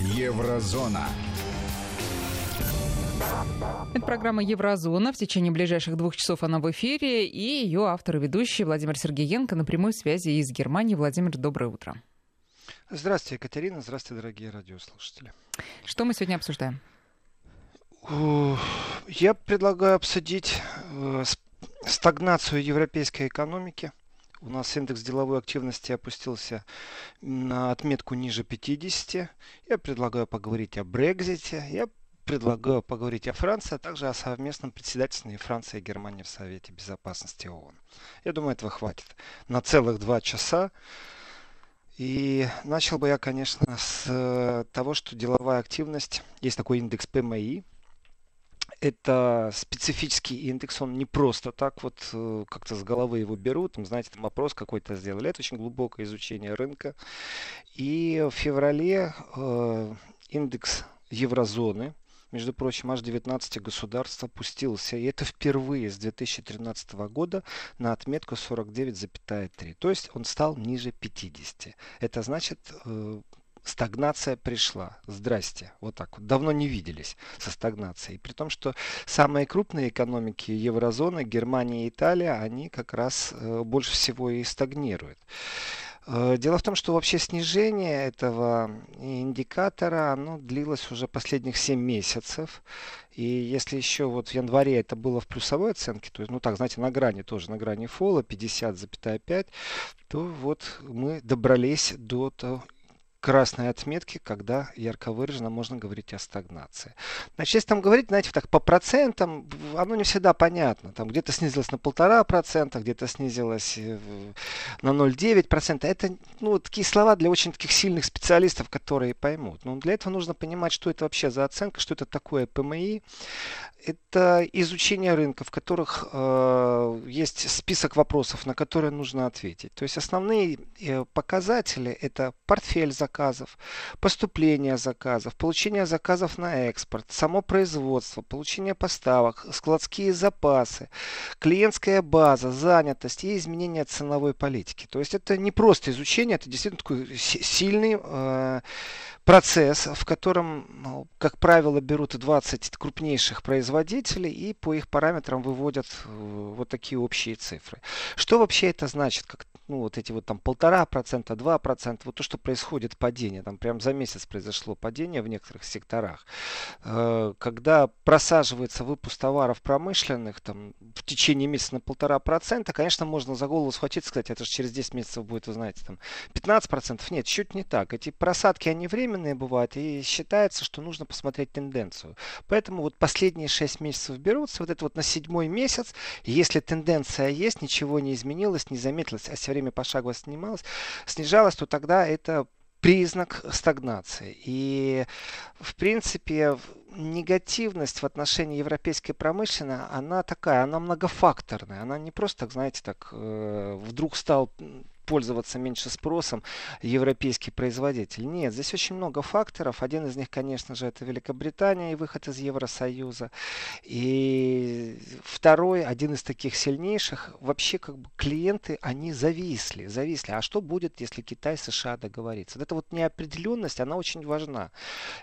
Еврозона. Это программа «Еврозона». В течение ближайших двух часов она в эфире. И ее автор и ведущий Владимир Сергеенко на прямой связи из Германии. Владимир, доброе утро. Здравствуйте, Екатерина. Здравствуйте, дорогие радиослушатели. Что мы сегодня обсуждаем? Я предлагаю обсудить э, стагнацию европейской экономики. У нас индекс деловой активности опустился на отметку ниже 50. Я предлагаю поговорить о Брекзите. Я предлагаю поговорить о Франции, а также о совместном председательстве Франции и Германии в Совете Безопасности ООН. Я думаю, этого хватит на целых два часа. И начал бы я, конечно, с э, того, что деловая активность, есть такой индекс ПМИ, это специфический индекс, он не просто так вот э, как-то с головы его берут, там, знаете, там вопрос какой-то сделали. Это очень глубокое изучение рынка. И в феврале э, индекс еврозоны, между прочим, аж 19 государств опустился. И это впервые с 2013 года на отметку 49,3. То есть он стал ниже 50. Это значит, э, стагнация пришла. Здрасте. Вот так вот. Давно не виделись со стагнацией. При том, что самые крупные экономики еврозоны, Германия и Италия, они как раз э, больше всего и стагнируют. Э, дело в том, что вообще снижение этого индикатора, оно длилось уже последних 7 месяцев. И если еще вот в январе это было в плюсовой оценке, то есть, ну так, знаете, на грани тоже, на грани фола 50,5, то вот мы добрались до красной отметки, когда ярко выраженно можно говорить о стагнации. Значит, если там говорить, знаете, так по процентам, оно не всегда понятно. Там где-то снизилось на полтора процента, где-то снизилось э, на 0,9 процента. Это, ну, такие слова для очень таких сильных специалистов, которые поймут. Но для этого нужно понимать, что это вообще за оценка, что это такое ПМИ это изучение рынка, в которых э, есть список вопросов, на которые нужно ответить. То есть основные э, показатели это портфель заказов, поступление заказов, получение заказов на экспорт, само производство, получение поставок, складские запасы, клиентская база, занятость и изменение ценовой политики. То есть это не просто изучение, это действительно такой сильный э, процесс, в котором, ну, как правило, берут 20 крупнейших производителей и по их параметрам выводят э, вот такие общие цифры. Что вообще это значит? Как, ну, вот эти вот там полтора процента, два процента, вот то, что происходит падение, там прям за месяц произошло падение в некоторых секторах. Э, когда просаживается выпуск товаров промышленных там в течение месяца на полтора процента, конечно, можно за голову схватиться, сказать, это же через 10 месяцев будет, вы знаете, там 15 процентов. Нет, чуть не так. Эти просадки, они временные, временные бывают, и считается, что нужно посмотреть тенденцию. Поэтому вот последние 6 месяцев берутся, вот это вот на седьмой месяц, если тенденция есть, ничего не изменилось, не заметилось, а все время пошагово снималось, снижалось, то тогда это признак стагнации. И, в принципе, негативность в отношении европейской промышленности, она такая, она многофакторная. Она не просто, так знаете, так э, вдруг стал пользоваться меньше спросом европейский производитель. Нет, здесь очень много факторов. Один из них, конечно же, это Великобритания и выход из Евросоюза. И второй, один из таких сильнейших, вообще как бы клиенты, они зависли, зависли. А что будет, если Китай США договорится? Вот эта вот неопределенность, она очень важна.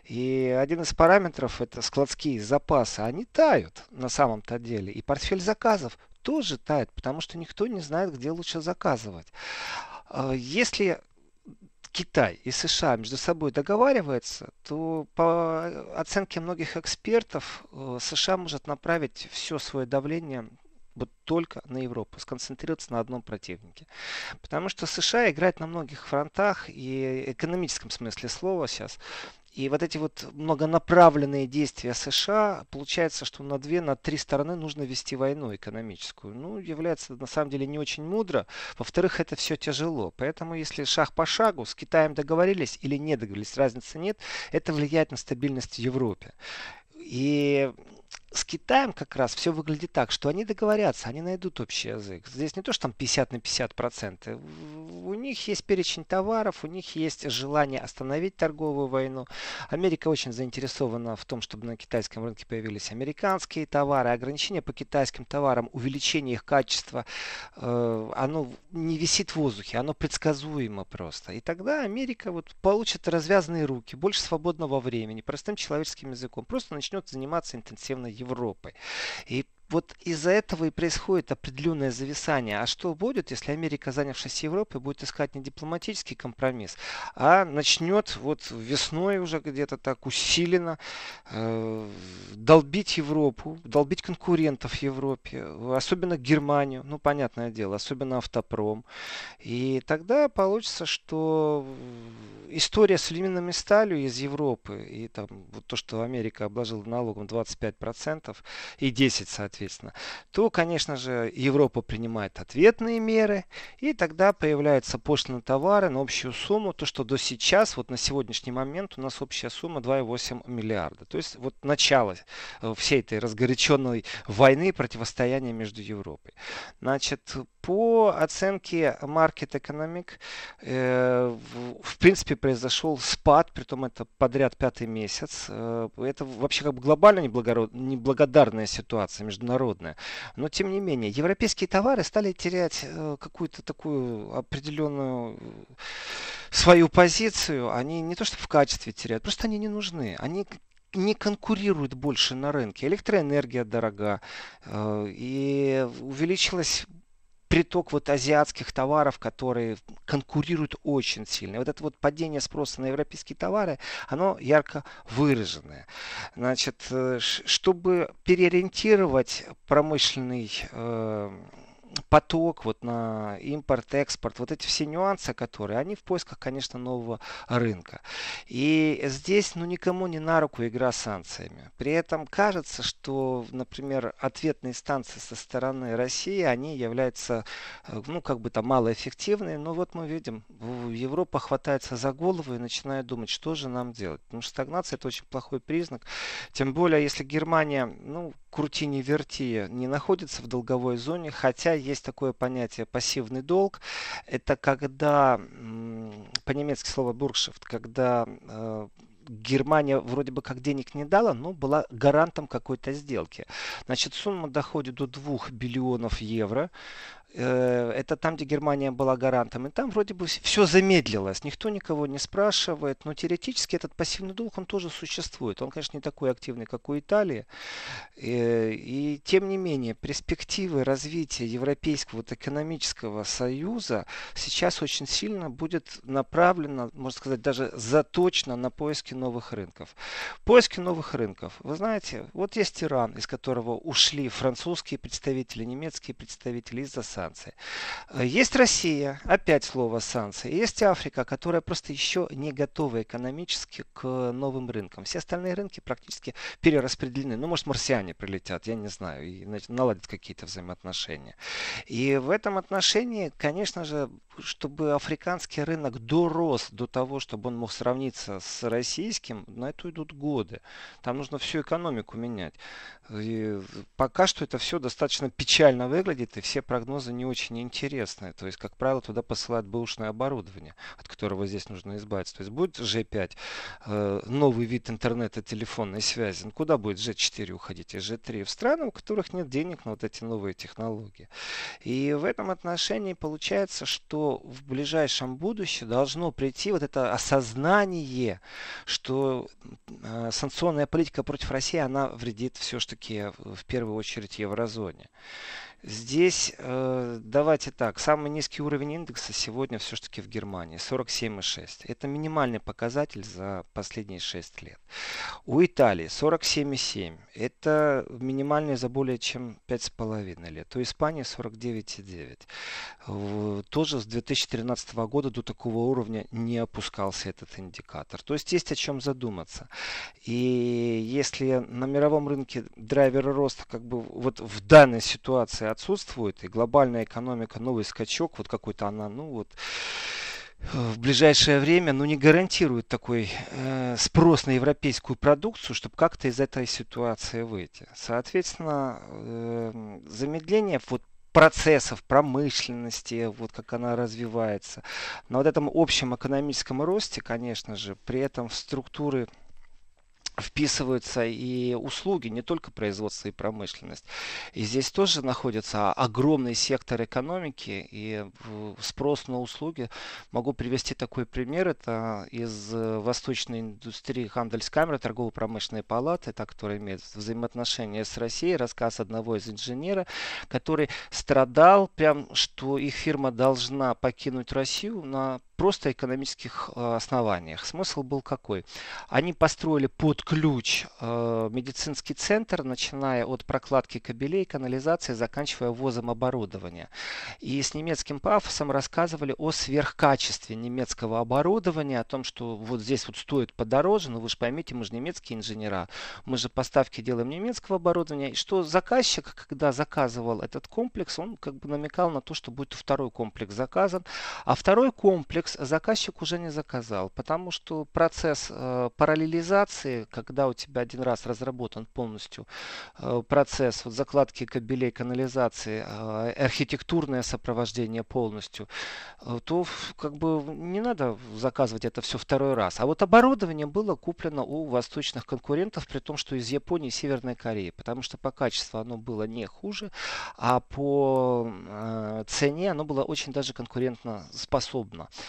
И один из параметров это складские запасы. Они тают на самом-то деле. И портфель заказов тоже тает, потому что никто не знает, где лучше заказывать. А, если Китай и США между собой договариваются, то по оценке многих экспертов э, США может направить все свое давление вот только на Европу, сконцентрироваться на одном противнике. Потому что США играет на многих фронтах и экономическом смысле слова сейчас. И вот эти вот многонаправленные действия США, получается, что на две, на три стороны нужно вести войну экономическую. Ну, является на самом деле не очень мудро. Во-вторых, это все тяжело. Поэтому, если шаг по шагу с Китаем договорились или не договорились, разницы нет, это влияет на стабильность в Европе. И с Китаем как раз все выглядит так, что они договорятся, они найдут общий язык. Здесь не то, что там 50 на 50 проценты. У них есть перечень товаров, у них есть желание остановить торговую войну. Америка очень заинтересована в том, чтобы на китайском рынке появились американские товары. Ограничения по китайским товарам, увеличение их качества, э, оно не висит в воздухе, оно предсказуемо просто. И тогда Америка вот получит развязанные руки, больше свободного времени, простым человеческим языком. Просто начнет заниматься интенсивно Европой. И вот из-за этого и происходит определенное зависание. А что будет, если Америка, занявшись Европой, будет искать не дипломатический компромисс, а начнет вот весной уже где-то так усиленно э, долбить Европу, долбить конкурентов в Европе, особенно Германию, ну, понятное дело, особенно автопром. И тогда получится, что история с алюминиевыми сталью из Европы и там вот то, что Америка обложила налогом 25% и 10, соответственно, то, конечно же, Европа принимает ответные меры, и тогда появляются пошлины товары на общую сумму, то, что до сейчас, вот на сегодняшний момент у нас общая сумма 2,8 миллиарда. То есть вот начало э, всей этой разгоряченной войны, противостояния между Европой. Значит, по оценке Market Economic, э, в принципе, произошел спад, при том это подряд пятый месяц. Э, это вообще как бы глобально неблагодарная ситуация международная. Но, тем не менее, европейские товары стали терять э, какую-то такую определенную свою позицию. Они не то что в качестве теряют, просто они не нужны. Они не конкурируют больше на рынке. Электроэнергия дорога. И увеличилась приток вот азиатских товаров, которые конкурируют очень сильно. Вот это вот падение спроса на европейские товары, оно ярко выраженное. Значит, э, чтобы переориентировать промышленный э, поток вот на импорт, экспорт, вот эти все нюансы, которые, они в поисках, конечно, нового рынка. И здесь, ну, никому не на руку игра с санкциями. При этом кажется, что, например, ответные станции со стороны России, они являются, э, ну, как бы там малоэффективные, но вот мы видим, Европа хватается за голову и начинает думать, что же нам делать. Потому что стагнация это очень плохой признак. Тем более, если Германия, ну, крути не верти, не находится в долговой зоне, хотя есть такое понятие пассивный долг. Это когда, по-немецки слово буршефт, когда э, Германия вроде бы как денег не дала, но была гарантом какой-то сделки. Значит, сумма доходит до 2 биллионов евро. Э, это там, где Германия была гарантом. И там вроде бы все замедлилось. Никто никого не спрашивает. Но теоретически этот пассивный долг, он тоже существует. Он, конечно, не такой активный, как у Италии. И, э, и тем не менее, перспективы развития Европейского вот, экономического союза сейчас очень сильно будет направлено, можно сказать, даже заточено на поиски новых рынков. Поиски новых рынков. Вы знаете, вот есть Иран, из которого ушли французские представители, немецкие представители из-за санкций. Э, есть Россия, опять слово санкции. Есть Африка, которая просто еще не готова экономически к новым рынкам. Все остальные рынки практически перераспределены. Ну, может, марсиане прилетят, я не знаю, и наладят какие-то взаимоотношения. И в этом отношении, конечно же, чтобы африканский рынок дорос до того, чтобы он мог сравниться с российским, на это идут годы. Там нужно всю экономику менять. И пока что это все достаточно печально выглядит, и все прогнозы не очень интересные. То есть, как правило, туда посылают бэушное оборудование, от которого здесь нужно избавиться. То есть будет G5, э, новый вид интернета, телефонной связи. Ну, куда будет G4 уходить и G3? В страны, у которых нет денег на вот эти новые технологии. И в этом отношении получается, что в ближайшем будущем должно прийти вот это осознание, что э, санкционная политика против России, она вредит все-таки в первую очередь еврозоне. Здесь э, давайте так, самый низкий уровень индекса сегодня все-таки в Германии 47,6. Это минимальный показатель за последние 6 лет. У Италии 47,7. Это минимальный за более чем 5,5 лет. У Испании 49,9. Тоже с 2013 года до такого уровня не опускался этот индикатор. То есть есть о чем задуматься. И если на мировом рынке драйверы роста как бы вот в данной ситуации отсутствует, и глобальная экономика, новый скачок, вот какой-то она, ну вот, в ближайшее время ну, не гарантирует такой э, спрос на европейскую продукцию, чтобы как-то из этой ситуации выйти. Соответственно, э, замедление вот процессов, промышленности, вот как она развивается. На вот этом общем экономическом росте, конечно же, при этом в структуры вписываются и услуги, не только производство и промышленность. И здесь тоже находится огромный сектор экономики и спрос на услуги. Могу привести такой пример. Это из восточной индустрии Хандельскамеры, торгово-промышленной палаты, та, которая имеет взаимоотношения с Россией. Рассказ одного из инженера, который страдал прям, что их фирма должна покинуть Россию на просто экономических э, основаниях. Смысл был какой? Они построили под ключ э, медицинский центр, начиная от прокладки кабелей, канализации, заканчивая ввозом оборудования. И с немецким пафосом рассказывали о сверхкачестве немецкого оборудования, о том, что вот здесь вот стоит подороже, но вы же поймите, мы же немецкие инженера, мы же поставки делаем немецкого оборудования, и что заказчик, когда заказывал этот комплекс, он как бы намекал на то, что будет второй комплекс заказан, а второй комплекс комплекс заказчик уже не заказал, потому что процесс э, параллелизации, когда у тебя один раз разработан полностью э, процесс вот, закладки кабелей, канализации, э, архитектурное сопровождение полностью, то как бы не надо заказывать это все второй раз. А вот оборудование было куплено у восточных конкурентов, при том, что из Японии и Северной Кореи, потому что по качеству оно было не хуже, а по цене оно было очень даже конкурентно способно.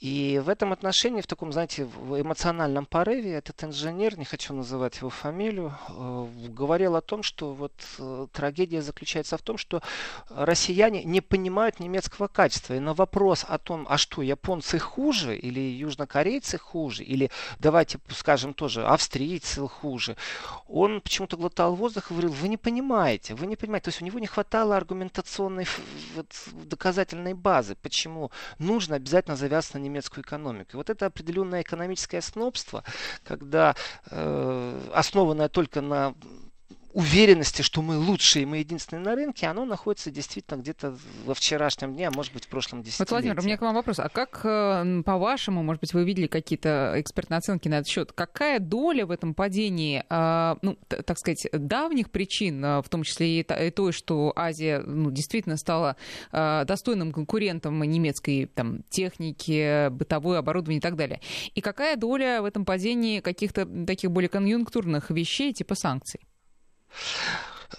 И в этом отношении, в таком, знаете, в эмоциональном порыве, этот инженер, не хочу называть его фамилию, э, говорил о том, что вот э, трагедия заключается в том, что россияне не понимают немецкого качества. И на вопрос о том, а что, японцы хуже, или южнокорейцы хуже, или давайте скажем тоже, австрийцы хуже, он почему-то глотал воздух и говорил, вы не понимаете, вы не понимаете. То есть у него не хватало аргументационной вот, доказательной базы, почему нужно обязательно завязаться на немецкую экономику. И вот это определенное экономическое снобство, когда э, основанное только на уверенности, что мы лучшие, мы единственные на рынке, оно находится действительно где-то во вчерашнем дне, а может быть в прошлом десятилетии. Вот, Владимир, у меня к вам вопрос. А как, э, по-вашему, может быть, вы видели какие-то экспертные оценки на этот счет, какая доля в этом падении, а, ну, так сказать, давних причин, а, в том числе и той, что Азия ну, действительно стала а, достойным конкурентом немецкой там, техники, бытовое оборудование и так далее. И какая доля в этом падении каких-то таких более конъюнктурных вещей, типа санкций?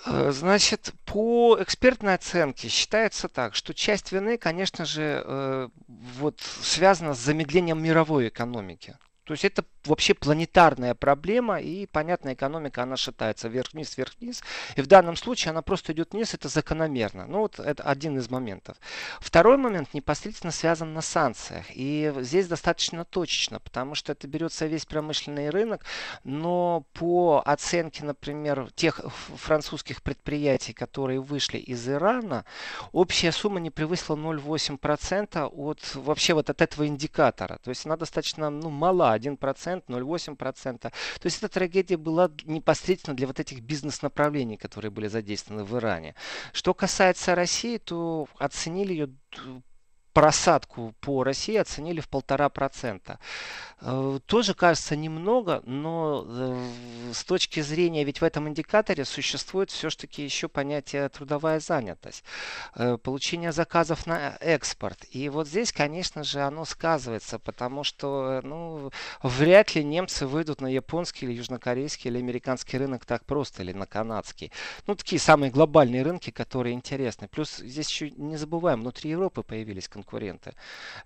Э, значит, по экспертной оценке считается так, что часть вины, конечно же, э, вот связана с замедлением мировой экономики. То есть это вообще планетарная проблема, и, понятно, экономика, она шатается вверх-вниз, вверх-вниз. И в данном случае она просто идет вниз, это закономерно. Ну, вот это один из моментов. Второй момент непосредственно связан на санкциях. И здесь достаточно точечно, потому что это берется весь промышленный рынок, но по оценке, например, тех французских предприятий, которые вышли из Ирана, общая сумма не превысила 0,8% от вообще вот от этого индикатора. То есть она достаточно ну, мала, 1%. 0,8%. То есть эта трагедия была непосредственно для вот этих бизнес-направлений, которые были задействованы в Иране. Что касается России, то оценили ее просадку по России оценили в полтора процента. Э, тоже кажется немного, но э, с точки зрения, ведь в этом индикаторе существует все-таки еще понятие трудовая занятость, э, получение заказов на экспорт. И вот здесь, конечно же, оно сказывается, потому что ну, вряд ли немцы выйдут на японский или южнокорейский или американский рынок так просто, или на канадский. Ну, такие самые глобальные рынки, которые интересны. Плюс здесь еще не забываем, внутри Европы появились конкуренты конкуренты.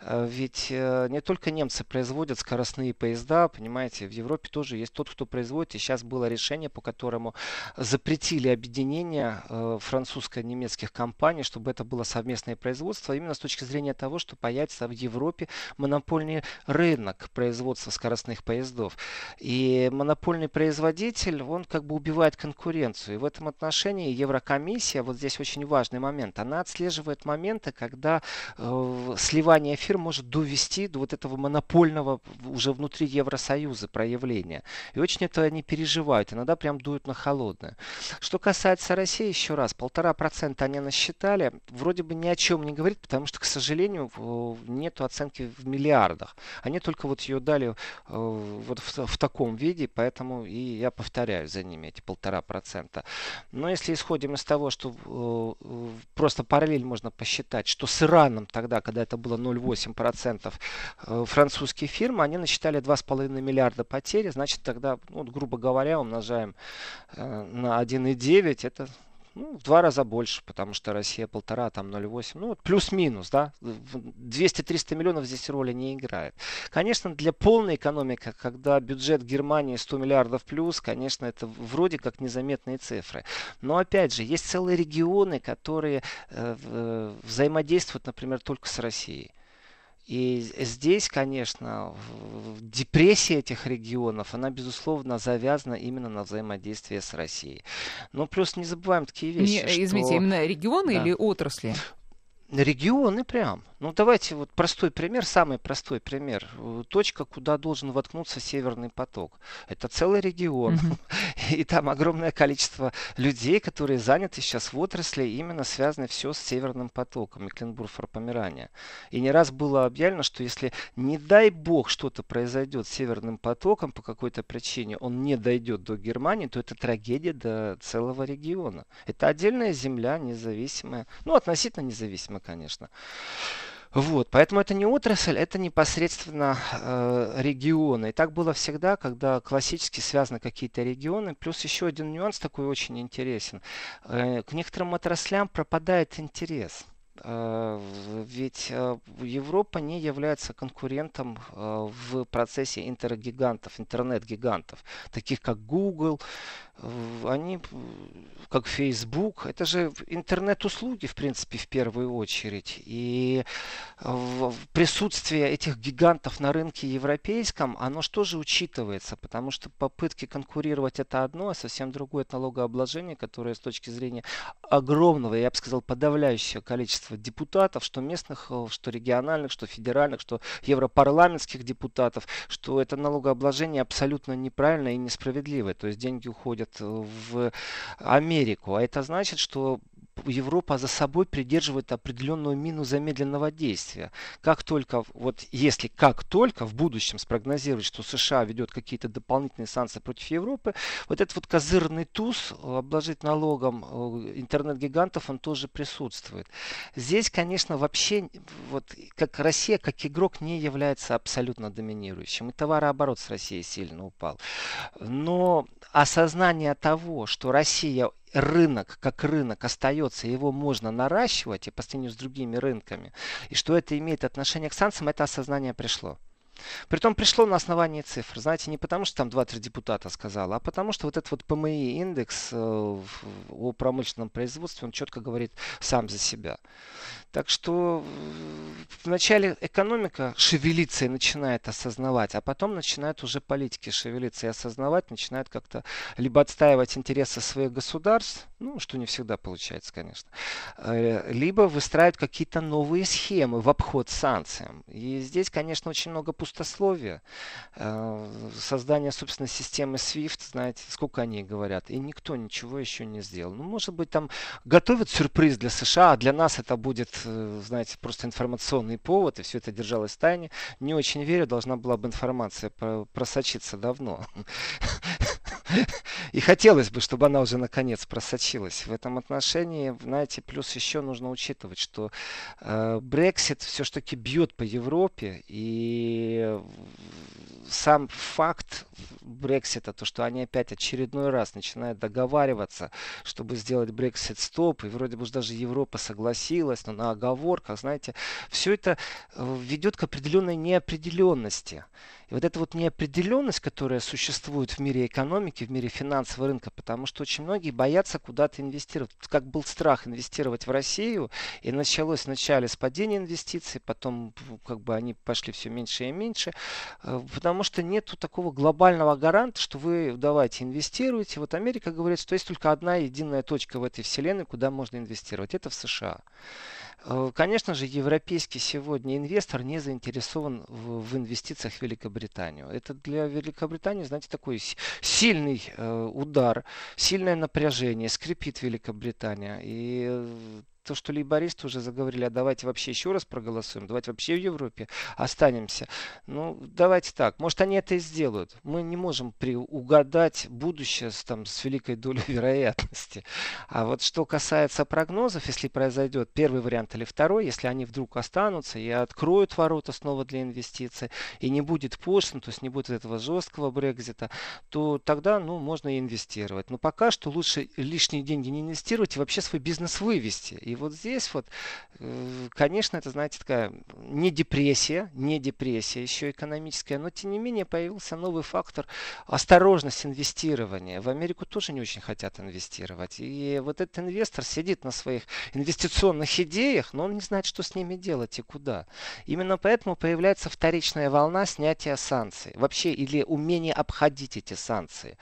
Э, ведь э, не только немцы производят скоростные поезда, понимаете, в Европе тоже есть тот, кто производит. И сейчас было решение, по которому запретили объединение э, французско-немецких компаний, чтобы это было совместное производство, именно с точки зрения того, что появится в Европе монопольный рынок производства скоростных поездов. И монопольный производитель, он как бы убивает конкуренцию. И в этом отношении Еврокомиссия, вот здесь очень важный момент, она отслеживает моменты, когда э, сливание фирм может довести до вот этого монопольного уже внутри Евросоюза проявления. И очень это они переживают. Иногда прям дуют на холодное. Что касается России, еще раз, полтора процента они насчитали. Вроде бы ни о чем не говорит, потому что, к сожалению, нет оценки в миллиардах. Они только вот ее дали э, вот в, в таком виде, поэтому и я повторяю за ними эти полтора процента. Но если исходим из того, что э, просто параллель можно посчитать, что с Ираном тогда, когда это было 0,8%, э, французские фирмы, они насчитали 2,5 миллиарда потерь, значит тогда, ну, грубо говоря, умножаем э, на 1,9, это ну, в два раза больше, потому что Россия полтора, там 0,8. Ну, вот плюс-минус, да. 200-300 миллионов здесь роли не играет. Конечно, для полной экономики, когда бюджет Германии 100 миллиардов плюс, конечно, это вроде как незаметные цифры. Но, опять же, есть целые регионы, которые э, э взаимодействуют, например, только с Россией. И здесь, конечно, депрессия этих регионов, она, безусловно, завязана именно на взаимодействии с Россией. Но плюс не забываем такие вещи. Не, что... Извините, именно регионы да. или отрасли? Регионы прям. Ну, давайте вот простой пример, самый простой пример. Точка, куда должен воткнуться Северный поток. Это целый регион. Mm-hmm. И там огромное количество людей, которые заняты сейчас в отрасли, именно связаны все с Северным потоком, Мекленбург-Форпомерания. И не раз было объявлено, что если, не дай бог, что-то произойдет с Северным потоком по какой-то причине, он не дойдет до Германии, то это трагедия до целого региона. Это отдельная земля, независимая, ну, относительно независимая, конечно. Вот, поэтому это не отрасль, это непосредственно э, регионы. И так было всегда, когда классически связаны какие-то регионы. Плюс еще один нюанс такой очень интересен. Э, к некоторым отраслям пропадает интерес. Э, ведь э, Европа не является конкурентом э, в процессе интернет-гигантов, интернет-гигантов, таких как Google, они, как Facebook, это же интернет-услуги, в принципе, в первую очередь. И присутствие этих гигантов на рынке европейском, оно что же учитывается? Потому что попытки конкурировать это одно, а совсем другое это налогообложение, которое с точки зрения огромного, я бы сказал, подавляющего количества депутатов, что местных, э, что региональных, что федеральных, что европарламентских депутатов, что это налогообложение абсолютно неправильное и несправедливое. То есть деньги уходят в Америку. А это значит, что Европа за собой придерживает определенную мину замедленного действия. Как только, вот если как только в будущем спрогнозировать, что США ведет какие-то дополнительные санкции против Европы, вот этот вот козырный туз обложить налогом э, интернет-гигантов, он тоже присутствует. Здесь, конечно, вообще, вот как Россия, как игрок, не является абсолютно доминирующим. И товарооборот с Россией сильно упал. Но осознание того, что Россия рынок как рынок остается, его можно наращивать и по сравнению с другими рынками, и что это имеет отношение к санкциям, это осознание пришло. Притом пришло на основании цифр. Знаете, не потому, что там 2-3 депутата сказала, а потому, что вот этот вот ПМИ индекс э, о промышленном производстве, он четко говорит сам за себя. Так что вначале экономика шевелится и начинает осознавать, а потом начинают уже политики шевелиться и осознавать, начинают как-то либо отстаивать интересы своих государств, ну, что не всегда получается, конечно, э, либо выстраивать какие-то новые схемы в обход санкциям. И здесь, конечно, очень много пустословия. Э, создание, собственно, системы SWIFT, знаете, сколько они говорят, и никто ничего еще не сделал. Ну, может быть, там готовят сюрприз для США, а для нас это будет знаете, просто информационный повод, и все это держалось в тайне. Не очень верю, должна была бы информация просочиться давно. И хотелось бы, чтобы она уже наконец просочилась. В этом отношении, знаете, плюс еще нужно учитывать, что Брексит э, все-таки бьет по Европе, и сам факт Брексита, то, что они опять очередной раз начинают договариваться, чтобы сделать Брексит стоп, и вроде бы даже Европа согласилась, но на оговорках, знаете, все это э, ведет к определенной неопределенности. И вот эта вот неопределенность, которая существует в мире экономики, в мире финансового рынка, потому что очень многие боятся куда-то инвестировать. Как был страх инвестировать в Россию, и началось вначале с падения инвестиций, потом как бы они пошли все меньше и меньше, э, потому что нету такого глобального гаранта, что вы давайте инвестируете. Вот Америка говорит, что есть только одна единая точка в этой вселенной, куда можно инвестировать. Это в США. Э, конечно же, европейский сегодня инвестор не заинтересован в, в инвестициях в Великобританию. Это для Великобритании, знаете, такой сильный э, удар, сильное напряжение, скрипит Великобритания. И э, то, что лейбористы уже заговорили, а давайте вообще еще раз проголосуем, давайте вообще в Европе останемся. Ну, давайте так, может они это и сделают. Мы не можем угадать будущее с, там, с великой долей вероятности. А вот что касается прогнозов, если произойдет первый вариант или второй, если они вдруг останутся и откроют ворота снова для инвестиций, и не будет пошлин, то есть не будет этого жесткого Брекзита, то тогда, ну, можно и инвестировать. Но пока что лучше лишние деньги не инвестировать и вообще свой бизнес вывести. И вот здесь вот, э, конечно, это, знаете, такая не депрессия, не депрессия еще экономическая, но тем не менее появился новый фактор осторожность инвестирования. В Америку тоже не очень хотят инвестировать. И вот этот инвестор сидит на своих инвестиционных идеях, но он не знает, что с ними делать и куда. Именно поэтому появляется вторичная волна снятия санкций. Вообще, или умение обходить эти санкции.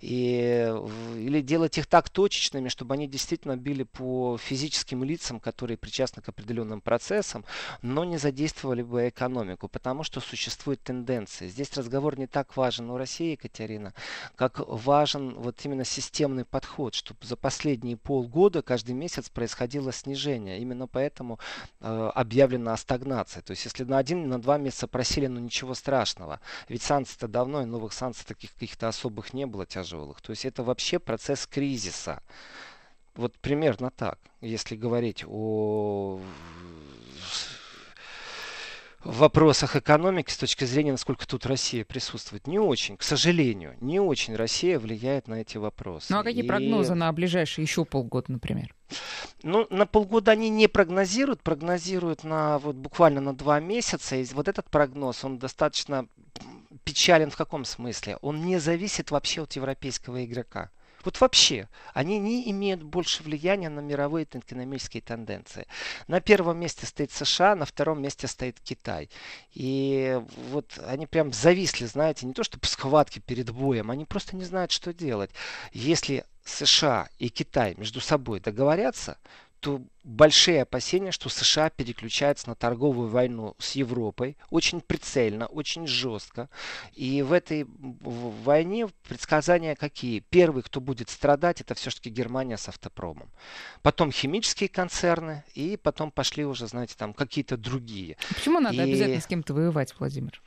И, или делать их так точечными, чтобы они действительно били по физическим лицам, которые причастны к определенным процессам, но не задействовали бы экономику, потому что существует тенденция. Здесь разговор не так важен у России, Екатерина, как важен вот именно системный подход, чтобы за последние полгода каждый месяц происходило снижение. Именно поэтому э, объявлена о стагнации. То есть если на один, на два месяца просили, ну ничего страшного. Ведь санкций-то давно, и новых санкций таких каких-то особых не было тяжелых. То есть это вообще процесс кризиса. Вот примерно так, если говорить о вопросах экономики с точки зрения, насколько тут Россия присутствует. Не очень, к сожалению, не очень Россия влияет на эти вопросы. Ну а какие И... прогнозы на ближайшие еще полгода, например? Ну, на полгода они не прогнозируют, прогнозируют на вот буквально на два месяца. И вот этот прогноз, он достаточно печален в каком смысле? Он не зависит вообще от европейского игрока. Вот вообще, они не имеют больше влияния на мировые экономические тенденции. На первом месте стоит США, на втором месте стоит Китай. И вот они прям зависли, знаете, не то что по схватке перед боем, они просто не знают, что делать. Если США и Китай между собой договорятся, то большие опасения, что США переключаются на торговую войну с Европой очень прицельно, очень жестко. И в этой войне предсказания какие? Первый, кто будет страдать, это все-таки Германия с автопромом. Потом химические концерны, и потом пошли уже, знаете, там какие-то другие. Почему надо и... обязательно с кем-то воевать, Владимир?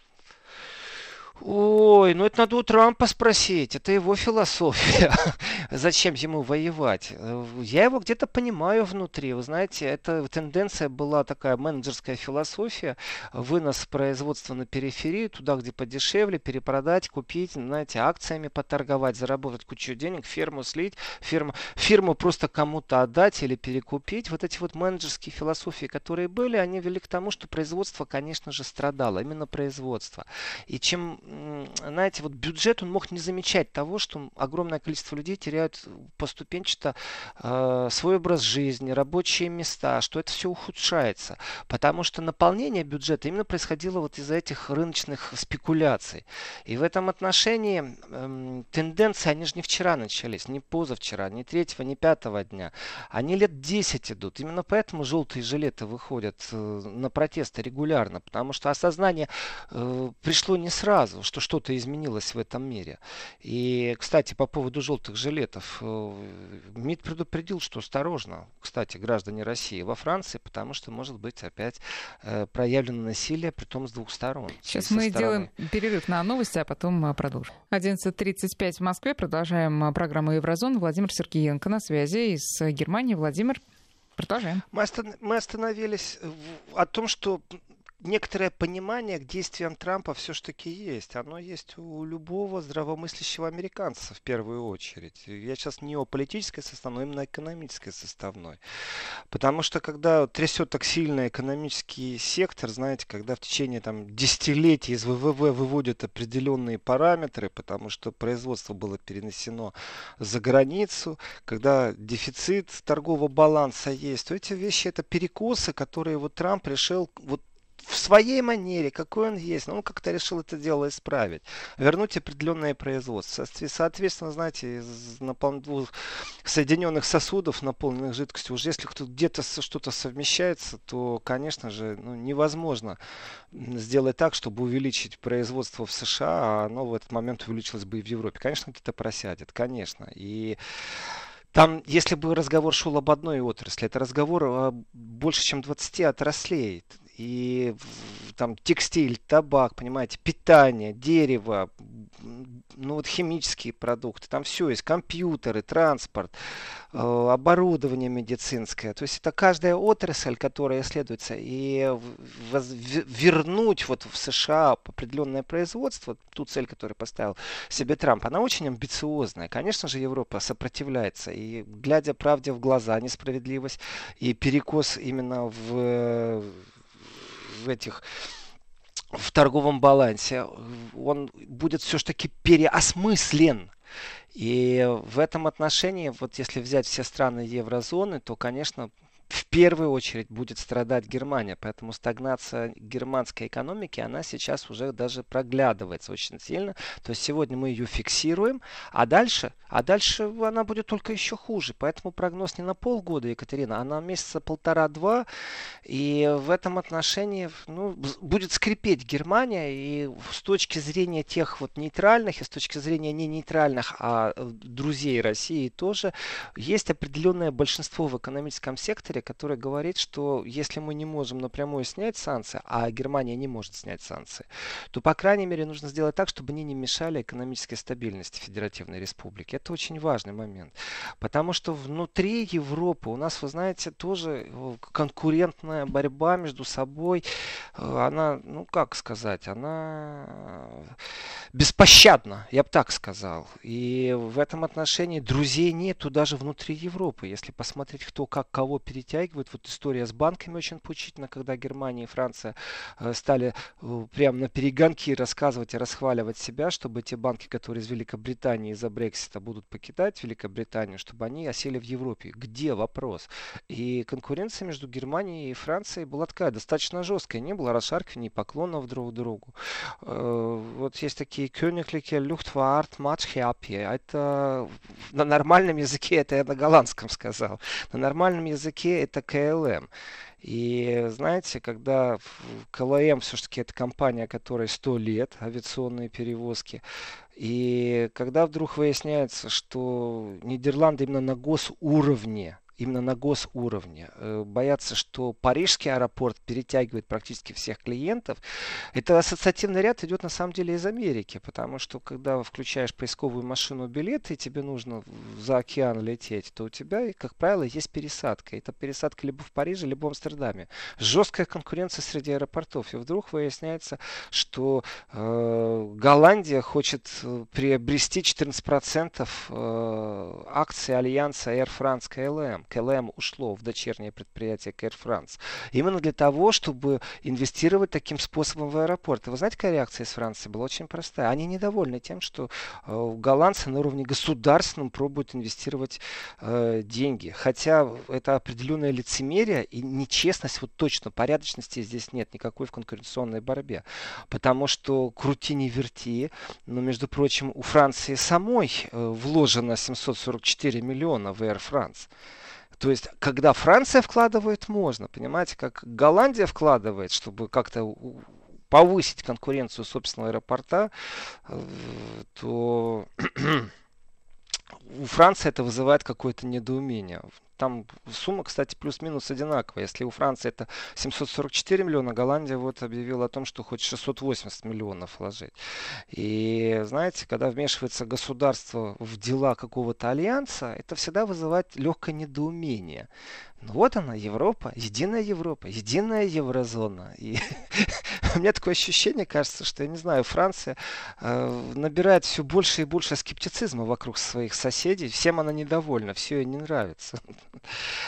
Ой, ну это надо у Трампа спросить. Это его философия. Зачем ему воевать? Я его где-то понимаю внутри. Вы знаете, эта тенденция была такая менеджерская философия. Вынос производства на периферию, туда, где подешевле, перепродать, купить, знаете, акциями поторговать, заработать кучу денег, фирму слить, фирму, фирму просто кому-то отдать или перекупить. Вот эти вот менеджерские философии, которые были, они вели к тому, что производство, конечно же, страдало. Именно производство. И чем знаете, вот бюджет, он мог не замечать того, что огромное количество людей теряют поступенчато э, свой образ жизни, рабочие места, что это все ухудшается. Потому что наполнение бюджета именно происходило вот из-за этих рыночных спекуляций. И в этом отношении э, тенденции, они же не вчера начались, не позавчера, не третьего, не пятого дня. Они лет 10 идут. Именно поэтому желтые жилеты выходят э, на протесты регулярно, потому что осознание э, пришло не сразу что что-то изменилось в этом мире. И, кстати, по поводу желтых жилетов, э, МИД предупредил, что осторожно, кстати, граждане России во Франции, потому что может быть опять э, проявлено насилие, при том с двух сторон. Сейчас мы стороны... делаем перерыв на новости, а потом э, продолжим. 11.35 в Москве. Продолжаем программу Еврозон. Владимир Сергеенко на связи из Германии. Владимир, продолжаем. Мы, остан... мы остановились о том, что некоторое понимание к действиям Трампа все-таки есть. Оно есть у любого здравомыслящего американца в первую очередь. Я сейчас не о политической составной, а именно экономической составной. Потому что когда трясет так сильно экономический сектор, знаете, когда в течение там, десятилетий из ВВВ выводят определенные параметры, потому что производство было перенесено за границу, когда дефицит торгового баланса есть, то эти вещи это перекосы, которые вот Трамп решил вот в своей манере, какой он есть, но он как-то решил это дело исправить. Вернуть определенное производство. Соответственно, знаете, из двух соединенных сосудов, наполненных жидкостью, уже если где-то что-то совмещается, то, конечно же, ну, невозможно сделать так, чтобы увеличить производство в США, а оно в этот момент увеличилось бы и в Европе. Конечно, где-то просядет, конечно. И там, если бы разговор шел об одной отрасли, это разговор о больше, чем 20 отраслей и там текстиль, табак, понимаете, питание, дерево, ну вот химические продукты, там все есть, компьютеры, транспорт, э, оборудование медицинское. То есть это каждая отрасль, которая исследуется, и вернуть вот в США определенное производство, ту цель, которую поставил себе Трамп, она очень амбициозная. Конечно же, Европа сопротивляется, и глядя правде в глаза, несправедливость и перекос именно в в этих в торговом балансе, он будет все-таки переосмыслен. И в этом отношении, вот если взять все страны еврозоны, то, конечно, в первую очередь будет страдать Германия. Поэтому стагнация германской экономики, она сейчас уже даже проглядывается очень сильно. То есть сегодня мы ее фиксируем, а дальше, а дальше она будет только еще хуже. Поэтому прогноз не на полгода, Екатерина, а на месяца полтора-два. И в этом отношении ну, будет скрипеть Германия. И с точки зрения тех вот нейтральных, и с точки зрения не нейтральных, а друзей России тоже, есть определенное большинство в экономическом секторе, секторе, который говорит, что если мы не можем напрямую снять санкции, а Германия не может снять санкции, то, по крайней мере, нужно сделать так, чтобы они не мешали экономической стабильности Федеративной Республики. Это очень важный момент. Потому что внутри Европы у нас, вы знаете, тоже э, конкурентная борьба между собой. Э, она, ну как сказать, она беспощадна, я бы так сказал. И в этом отношении друзей нету даже внутри Европы. Если посмотреть, кто как кого перед перетягивает. Вот история с банками очень поучительна, когда Германия и Франция э, стали э, прямо на перегонки рассказывать и расхваливать себя, чтобы те банки, которые из Великобритании из-за Брексита будут покидать Великобританию, чтобы они осели в Европе. Где вопрос? И конкуренция между Германией и Францией была такая достаточно жесткая. Не было расшаркиваний, поклонов друг другу. Э, вот есть такие Koninklijke Luchtvaart Maatschappij. Это на нормальном языке, это я на голландском сказал. На нормальном языке это KLM. И знаете, когда KLM все-таки это компания, которой 100 лет, авиационные перевозки, и когда вдруг выясняется, что Нидерланды именно на госуровне именно на госуровне. Э, боятся, что парижский аэропорт перетягивает практически всех клиентов. Это ассоциативный ряд идет на самом деле из Америки, потому что когда включаешь поисковую машину билеты, и тебе нужно за океан лететь, то у тебя, как правило, есть пересадка. Это пересадка либо в Париже, либо в Амстердаме. Жесткая конкуренция среди аэропортов. И вдруг выясняется, что э, Голландия хочет э, приобрести 14% э, акций Альянса Air France KLM. KLM ушло в дочернее предприятие Air France. Именно для того, чтобы инвестировать таким способом в аэропорты. Вы знаете, какая реакция из Франции была очень простая. Они недовольны тем, что э, голландцы на уровне государственном пробуют инвестировать э, деньги. Хотя это определенное лицемерие и нечестность, вот точно, порядочности здесь нет никакой в конкуренционной борьбе. Потому что крути не верти, но, между прочим, у Франции самой э, вложено 744 миллиона в Air France. То есть, когда Франция вкладывает, можно, понимаете, как Голландия вкладывает, чтобы как-то повысить конкуренцию собственного аэропорта, э, то у Франции это вызывает какое-то недоумение. Там сумма, кстати, плюс-минус одинаковая. Если у Франции это 744 миллиона, Голландия вот объявила о том, что хочет 680 миллионов вложить. И знаете, когда вмешивается государство в дела какого-то альянса, это всегда вызывает легкое недоумение. Ну вот она, Европа, единая Европа, единая еврозона. И у меня такое ощущение, кажется, что, я не знаю, Франция э, набирает все больше и больше скептицизма вокруг своих соседей. Всем она недовольна, все ей не нравится.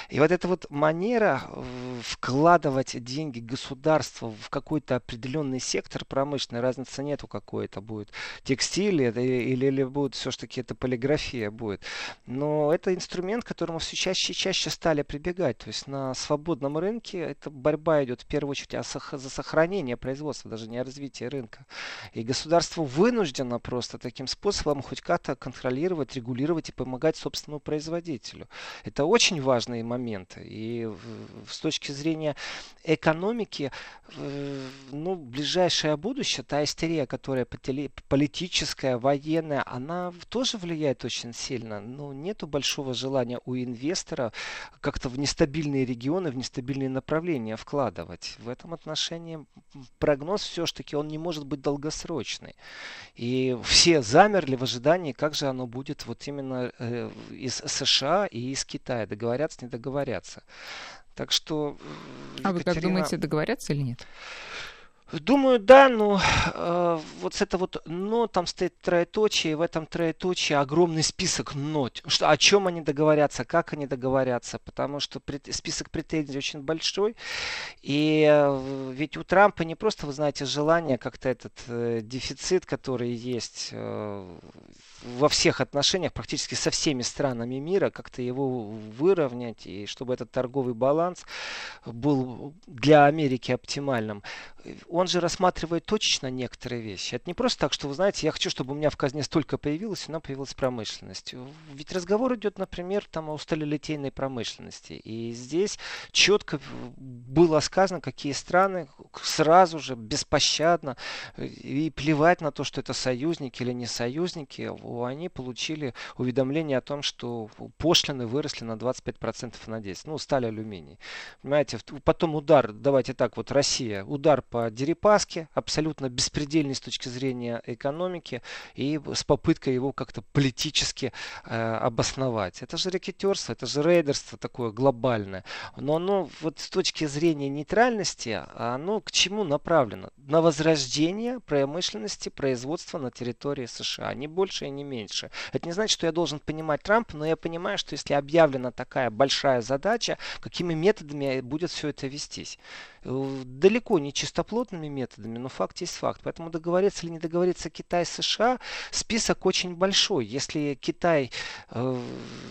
И вот эта вот манера э, вкладывать деньги государства в какой-то определенный сектор промышленный, разницы нету какой это будет. Текстиль это, или, или будет все-таки это полиграфия будет. Но это инструмент, к которому все чаще и чаще стали прибегать. То есть на свободном рынке эта борьба идет в первую очередь за сохранение производства, даже не о развитии рынка. И государство вынуждено просто таким способом хоть как-то контролировать, регулировать и помогать собственному производителю. Это очень важные моменты. И с точки зрения экономики, ну, ближайшее будущее, та истерия, которая политическая, военная, она тоже влияет очень сильно. Но нету большого желания у инвестора как-то внести нестабильные регионы, в нестабильные направления вкладывать. В этом отношении прогноз все-таки он не может быть долгосрочный. И все замерли в ожидании, как же оно будет вот именно э, из США и из Китая. Договорятся, не договорятся. Так что... Екатерина... А вы как думаете, договорятся или нет? Думаю, да, но э, вот с это вот но там стоит троеточие, и в этом троеточии огромный список но. Что, о чем они договорятся, как они договорятся, потому что пред, список претензий очень большой. И э, ведь у Трампа не просто, вы знаете, желание как-то этот э, дефицит, который есть э, во всех отношениях, практически со всеми странами мира, как-то его выровнять, и чтобы этот торговый баланс был для Америки оптимальным он же рассматривает точечно некоторые вещи. Это не просто так, что, вы знаете, я хочу, чтобы у меня в казне столько появилось, и она появилась промышленность. Ведь разговор идет, например, там о сталелитейной промышленности. И здесь четко было сказано, какие страны сразу же, беспощадно, и плевать на то, что это союзники или не союзники, они получили уведомление о том, что пошлины выросли на 25% на 10. Ну, стали алюминий. Понимаете, потом удар, давайте так, вот Россия, удар по Дерипаске, абсолютно беспредельный с точки зрения экономики, и с попыткой его как-то политически э, обосновать. Это же рекетерство, это же рейдерство такое глобальное. Но оно вот с точки зрения нейтральности, оно к чему направлено? На возрождение промышленности, производства на территории США. Не больше и не меньше. Это не значит, что я должен понимать Трампа, но я понимаю, что если объявлена такая большая задача, какими методами будет все это вестись. Далеко не чистоплотными методами, но факт есть факт. Поэтому договориться или не договориться Китай-США, список очень большой. Если Китай э,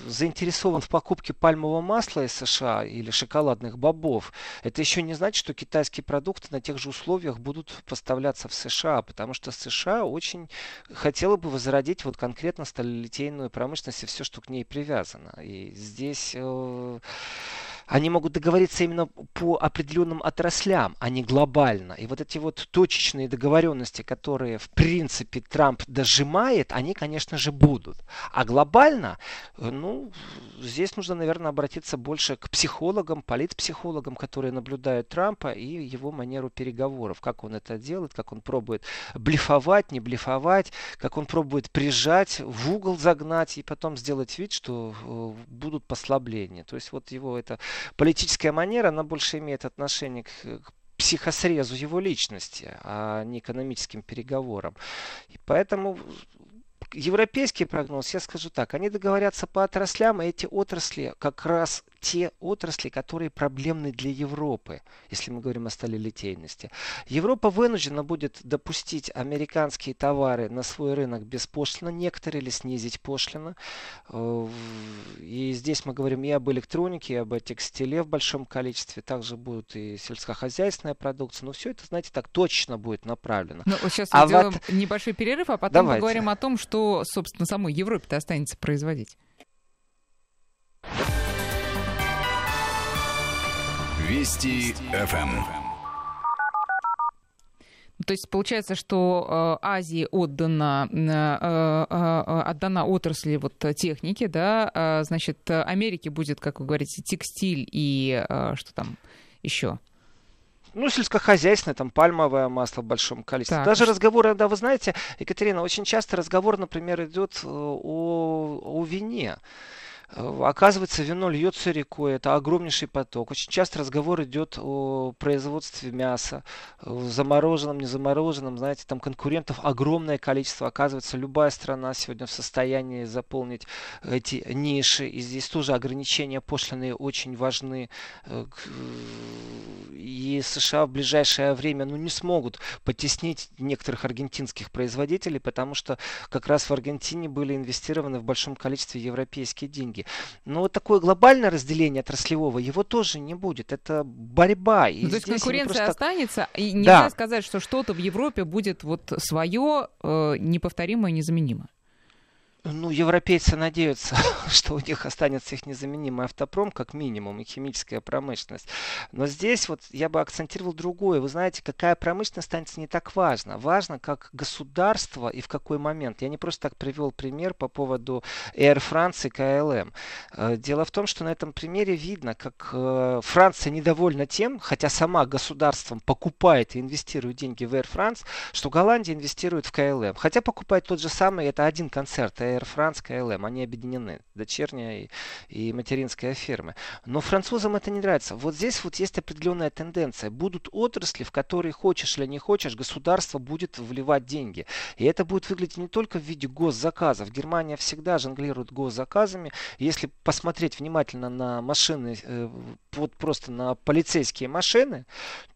заинтересован в покупке пальмового масла из США или шоколадных бобов, это еще не значит, что китайские продукты на тех же условиях будут поставляться в США, потому что США очень хотела бы возродить вот конкретно сталелитейную промышленность и все, что к ней привязано. И здесь... Э, они могут договориться именно по определенным отраслям, а не глобально. И вот эти вот точечные договоренности, которые в принципе Трамп дожимает, они, конечно же, будут. А глобально, э, ну, здесь нужно, наверное, обратиться больше к психологам, политпсихологам, которые наблюдают Трампа и его манеру переговоров. Как он это делает, как он пробует блефовать, не блефовать, как он пробует прижать, в угол загнать и потом сделать вид, что э, будут послабления. То есть вот его это политическая манера, она больше имеет отношение к, к психосрезу его личности, а не экономическим переговорам. И поэтому европейский прогноз, я скажу так, они договорятся по отраслям, и эти отрасли как раз те отрасли, которые проблемны для Европы, если мы говорим о сталелитейности. Европа вынуждена будет допустить американские товары на свой рынок беспошлино, некоторые или снизить пошлину. Э, и здесь мы говорим и об электронике, и об текстиле в большом количестве, также будет и сельскохозяйственная продукция, но все это, знаете, так точно будет направлено. Ну, сейчас а сделаем вот... небольшой перерыв, а потом Давайте. поговорим о том, что, собственно, самой Европе-то останется производить. Вести ФМ. То есть получается, что э, Азии отдана, э, э, отдана отрасли вот техники, да, значит, Америке будет, как вы говорите, текстиль и что там еще? Ну, сельскохозяйственное, там, пальмовое масло в большом количестве. Так. Даже разговоры, да, вы знаете, Екатерина, очень часто разговор, например, идет о, о вине. Э, оказывается, вино льется рекой, это огромнейший поток. Очень часто разговор идет о производстве мяса, замороженном, не замороженном. Знаете, там конкурентов огромное количество. Оказывается, любая страна сегодня в состоянии заполнить эти ниши. И здесь тоже ограничения пошлиные очень важны. И США в ближайшее время ну, не смогут потеснить некоторых аргентинских производителей, потому что как раз в Аргентине были инвестированы в большом количестве европейские деньги деньги. Но вот такое глобальное разделение отраслевого, его тоже не будет. Это борьба. И ну, то есть конкуренция просто... останется, и нельзя да. сказать, что что-то в Европе будет вот свое, э, неповторимое, незаменимое. Ну, европейцы надеются, что у них останется их незаменимый автопром, как минимум, и химическая промышленность. Но здесь вот я бы акцентировал другое. Вы знаете, какая промышленность станется не так важно. Важно, как государство и в какой момент. Я не просто так привел пример по поводу Air France и KLM. Э, дело в том, что на этом примере видно, как э, Франция недовольна тем, хотя сама государством покупает и инвестирует деньги в Air France, что Голландия инвестирует в KLM. Хотя покупает тот же самый, это один концерт Air France, KLM, они объединены, дочерняя и, и материнская фирмы. Но французам это не нравится. Вот здесь вот есть определенная тенденция. Будут отрасли, в которые хочешь или не хочешь, государство будет вливать деньги. И это будет выглядеть не только в виде госзаказов. Германия всегда жонглирует госзаказами. Если посмотреть внимательно на машины, э, вот просто на полицейские машины,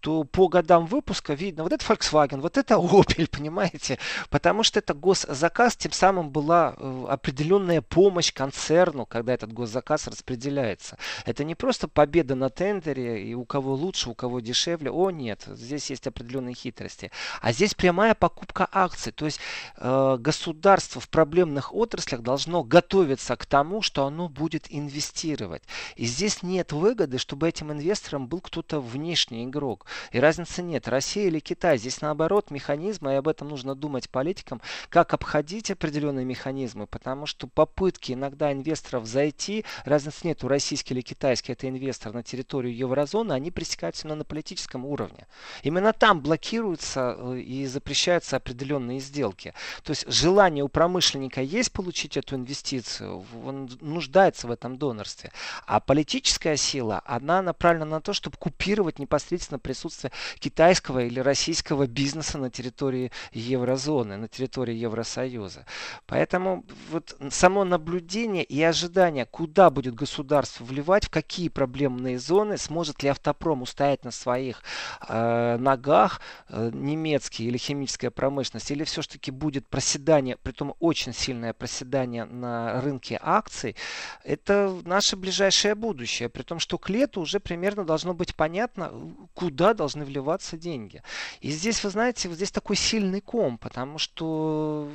то по годам выпуска видно, вот это Volkswagen, вот это Opel, понимаете? Потому что это госзаказ, тем самым была э, определенная помощь концерну, когда этот госзаказ распределяется. Это не просто победа на тендере, и у кого лучше, у кого дешевле. О, нет, здесь есть определенные хитрости. А здесь прямая покупка акций. То есть э, государство в проблемных отраслях должно готовиться к тому, что оно будет инвестировать. И здесь нет выгоды, чтобы этим инвестором был кто-то внешний игрок. И разницы нет. Россия или Китай. Здесь наоборот механизмы, и об этом нужно думать политикам, как обходить определенные механизмы, потому что попытки иногда инвесторов зайти, разницы нет, у российский или китайский это инвестор на территорию еврозоны, они пресекаются именно на политическом уровне. Именно там блокируются э, и запрещаются определенные сделки. То есть желание у промышленника есть получить эту инвестицию, он нуждается в этом донорстве. А политическая сила, она направлена на то, чтобы купировать непосредственно присутствие китайского или российского бизнеса на территории еврозоны, на территории Евросоюза. Поэтому вот само наблюдение и ожидание, куда будет государство вливать, в какие проблемные зоны, сможет ли автопром устоять на своих э, ногах, э, немецкий или химическая промышленность, или все-таки будет проседание, притом очень сильное проседание на рынке акций, это наше ближайшее будущее. При том, что к лету уже примерно должно быть понятно, куда должны вливаться деньги. И здесь, вы знаете, вот здесь такой сильный ком, потому что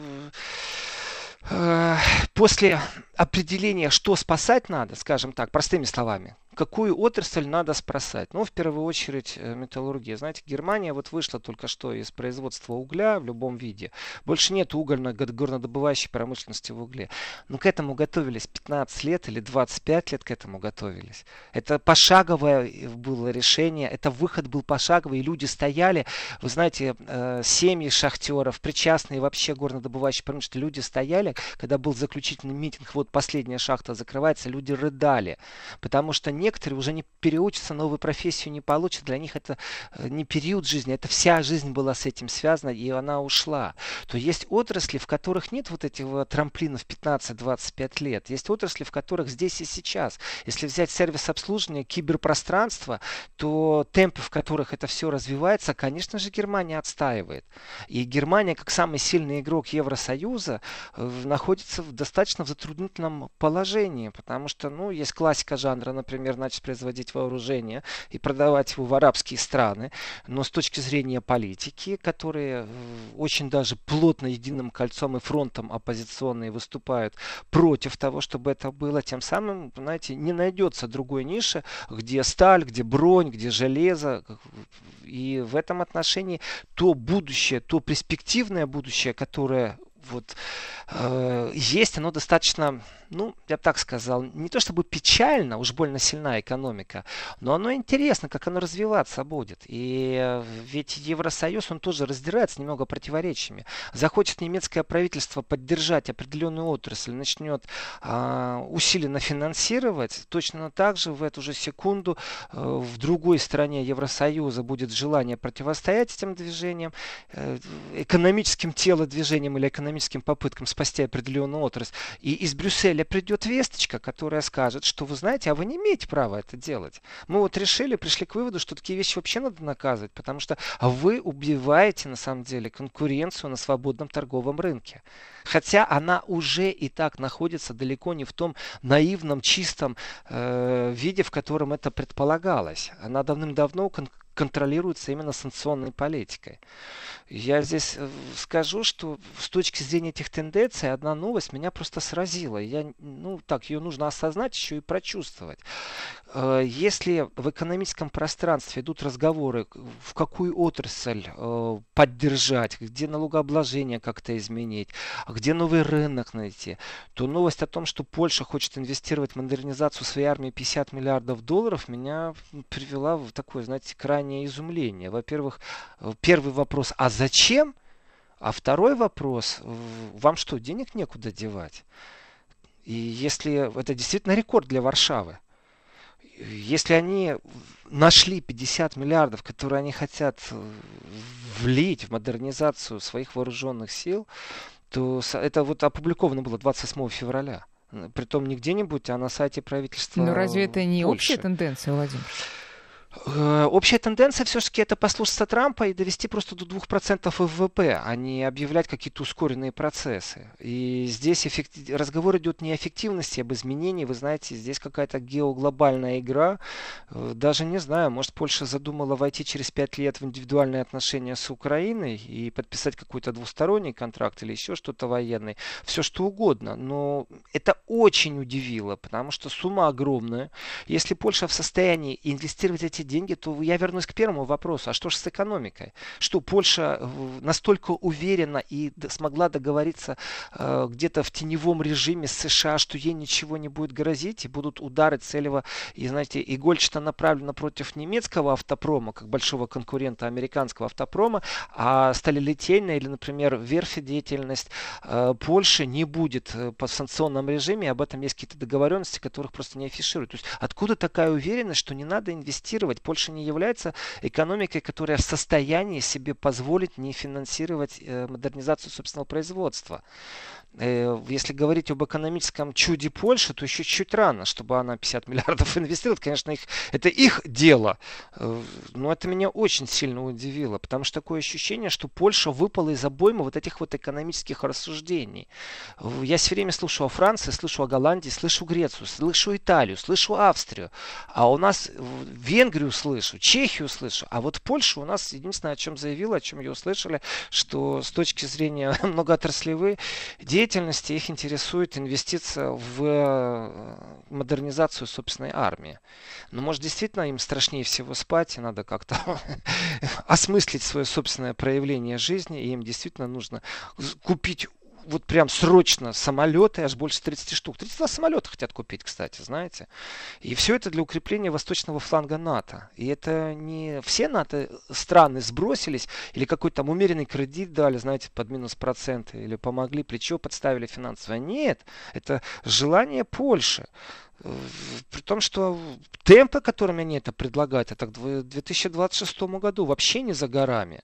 после определения, что спасать надо, скажем так, простыми словами, какую отрасль надо спасать? Ну, в первую очередь, э, металлургия. Знаете, Германия вот вышла только что из производства угля в любом виде. Больше нет угольно-горнодобывающей промышленности в угле. Но к этому готовились 15 лет или 25 лет к этому готовились. Это пошаговое э, было решение, это выход был пошаговый, люди стояли, вы знаете, э, семьи шахтеров, причастные вообще горнодобывающей промышленности, люди стояли, когда был заключительный митинг, вот последняя шахта закрывается, люди рыдали, потому что не некоторые уже не переучатся, новую профессию не получат. Для них это э, не период жизни, это вся жизнь была с этим связана, и она ушла. То есть отрасли, в которых нет вот этих трамплинов 15-25 лет. Есть отрасли, в которых здесь и сейчас. Если взять сервис обслуживания, киберпространство, то темпы, в которых это все развивается, конечно же, Германия отстаивает. И Германия, как самый сильный игрок Евросоюза, э, находится в достаточно в затруднительном положении, потому что, ну, есть классика жанра, например, начать производить вооружение и продавать его в арабские страны. Но с точки зрения политики, которые очень даже плотно единым кольцом и фронтом оппозиционные выступают против того, чтобы это было, тем самым, знаете, не найдется другой ниши, где сталь, где бронь, где железо. И в этом отношении то будущее, то перспективное будущее, которое вот э, есть, оно достаточно ну, я бы так сказал, не то чтобы печально, уж больно сильна экономика, но оно интересно, как оно развиваться будет. И э, ведь Евросоюз, он тоже раздирается немного противоречиями. Захочет немецкое правительство поддержать определенную отрасль, начнет а, усиленно финансировать, точно так же в эту же секунду а, в другой стране Евросоюза будет желание противостоять этим движениям, э, экономическим телодвижениям или экономическим попыткам спасти определенную отрасль. И из Брюсселя придет весточка, которая скажет, что вы знаете, а вы не имеете права это делать. Мы вот решили, пришли к выводу, что такие вещи вообще надо наказывать, потому что вы убиваете на самом деле конкуренцию на свободном торговом рынке. Хотя она уже и так находится далеко не в том наивном, чистом э, виде, в котором это предполагалось. Она давным-давно контролируется именно санкционной политикой. Я здесь э, скажу, что с точки зрения этих тенденций одна новость меня просто сразила. Я, ну, так, ее нужно осознать еще и прочувствовать. Э, если в экономическом пространстве идут разговоры, в какую отрасль э, поддержать, где налогообложение как-то изменить, где новый рынок найти, то новость о том, что Польша хочет инвестировать в модернизацию своей армии 50 миллиардов долларов, меня привела в такое, знаете, крайнее изумление. Во-первых, первый вопрос, а зачем? А второй вопрос, вам что, денег некуда девать? И если это действительно рекорд для Варшавы, если они нашли 50 миллиардов, которые они хотят э, влить в модернизацию своих вооруженных сил, то это вот опубликовано было 28 февраля. Притом не где-нибудь, а на сайте правительства. Но разве это не Польши. общая тенденция, Владимир? Э, общая тенденция все-таки это послушаться Трампа и довести просто до 2% ВВП, а не объявлять какие-то ускоренные процессы. И здесь эффект... разговор идет не о эффективности, а об изменении. Вы знаете, здесь какая-то геоглобальная игра. Э, даже не знаю, может Польша задумала войти через 5 лет в индивидуальные отношения с Украиной и подписать какой-то двусторонний контракт или еще что-то военный. Все что угодно. Но это очень удивило, потому что сумма огромная. Если Польша в состоянии инвестировать эти деньги, то я вернусь к первому вопросу. А что же с экономикой? Что Польша э, настолько уверена и смогла договориться э, где-то в теневом режиме с США, что ей ничего не будет грозить, и будут удары целево, и, знаете, игольчато направлено против немецкого автопрома, как большого конкурента американского автопрома, а сталелитейная или, например, верфи деятельность э, Польши не будет э, по санкционном режиме, об этом есть какие-то договоренности, которых просто не афишируют. То есть откуда такая уверенность, что не надо инвестировать финансировать. Польша не является экономикой, которая в состоянии себе позволить не финансировать э, модернизацию собственного производства. Э, если говорить об экономическом чуде Польши, то еще чуть рано, чтобы она 50 миллиардов инвестировала. Конечно, их, это их дело. Э, но это меня очень сильно удивило, потому что такое ощущение, что Польша выпала из обоймы вот этих вот экономических рассуждений. Э, я все время слышу о Франции, слышу о Голландии, слышу Грецию, слышу Италию, слышу Австрию. А у нас Венгрию слышу, Чехию слышу. А вот Польша у нас единственное, о чем заявила, о чем ее услышали, что с точки зрения многоотраслевой деятельности деятельности их интересует инвестиция в э, модернизацию собственной армии. Но может действительно им страшнее всего спать, и надо как-то осмыслить свое собственное проявление жизни, и им действительно нужно купить вот прям срочно самолеты, аж больше 30 штук. 32 самолета хотят купить, кстати, знаете. И все это для укрепления восточного фланга НАТО. И это не все НАТО страны сбросились или какой-то там умеренный кредит дали, знаете, под минус проценты, или помогли, плечо подставили финансово. Нет, это желание Польши. При том, что темпы, которыми они это предлагают, это к 2026 году вообще не за горами.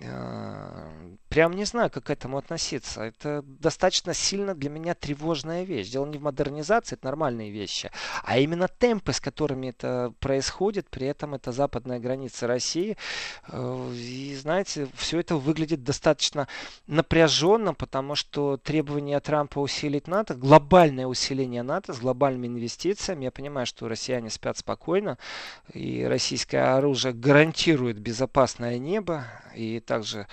Э, прям не знаю, как к этому относиться. Это достаточно сильно для меня тревожная вещь. Дело не в модернизации, это нормальные вещи, а именно темпы, с которыми это происходит. При этом это западная граница России. Э, и, знаете, все это выглядит достаточно напряженно, потому что требования Трампа усилить НАТО, глобальное усиление НАТО с глобальными инвестициями. Я понимаю, что россияне спят спокойно, и российское оружие гарантирует безопасное небо, и также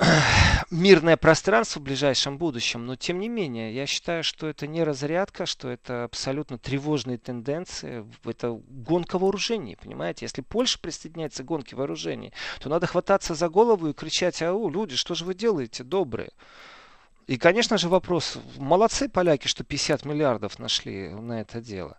мирное пространство в ближайшем будущем, но тем не менее, я считаю, что это не разрядка, что это абсолютно тревожные тенденции, это гонка вооружений, понимаете? Если Польша присоединяется к гонке вооружений, то надо хвататься за голову и кричать, ау, люди, что же вы делаете, добрые? И, конечно же, вопрос, молодцы поляки, что 50 миллиардов нашли на это дело.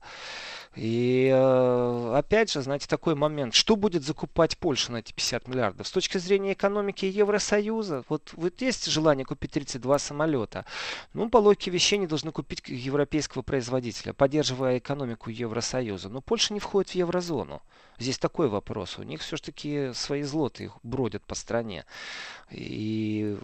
И э, опять же, знаете, такой момент. Что будет закупать Польша на эти 50 миллиардов? С точки зрения экономики Евросоюза, вот, вот есть желание купить 32 самолета. Ну, по логике вещей не должны купить европейского производителя, поддерживая экономику Евросоюза. Но Польша не входит в еврозону. Здесь такой вопрос. У них все-таки свои злоты бродят по стране. И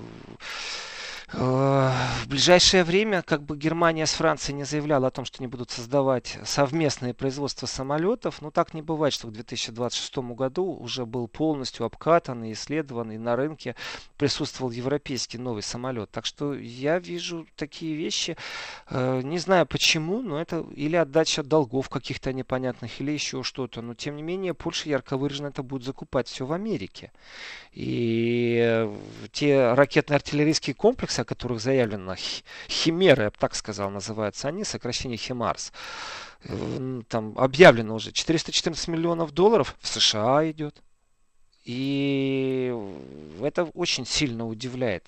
в ближайшее время как бы Германия с Францией не заявляла о том, что они будут создавать совместное производство самолетов, но так не бывает, что к 2026 году уже был полностью обкатан и исследован, и на рынке присутствовал европейский новый самолет. Так что я вижу такие вещи, э, не знаю почему, но это или отдача долгов каких-то непонятных, или еще что-то, но тем не менее Польша ярко выраженно это будет закупать все в Америке. И э, те ракетно-артиллерийские комплексы, о которых заявлено, Химеры, я бы так сказал, называются они, сокращение Химарс, э, там объявлено уже 414 миллионов долларов в США идет. И это очень сильно удивляет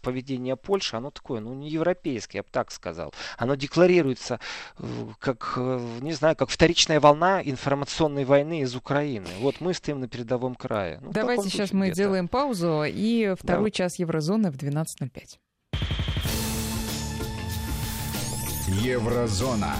поведение Польши, оно такое, ну, не европейское, я бы так сказал. Оно декларируется э, как, э, не знаю, как вторичная волна информационной войны из Украины. Вот мы стоим на передовом крае. Ну, Давайте сейчас мы делаем паузу и второй да. час Еврозоны в 12.05. Еврозона.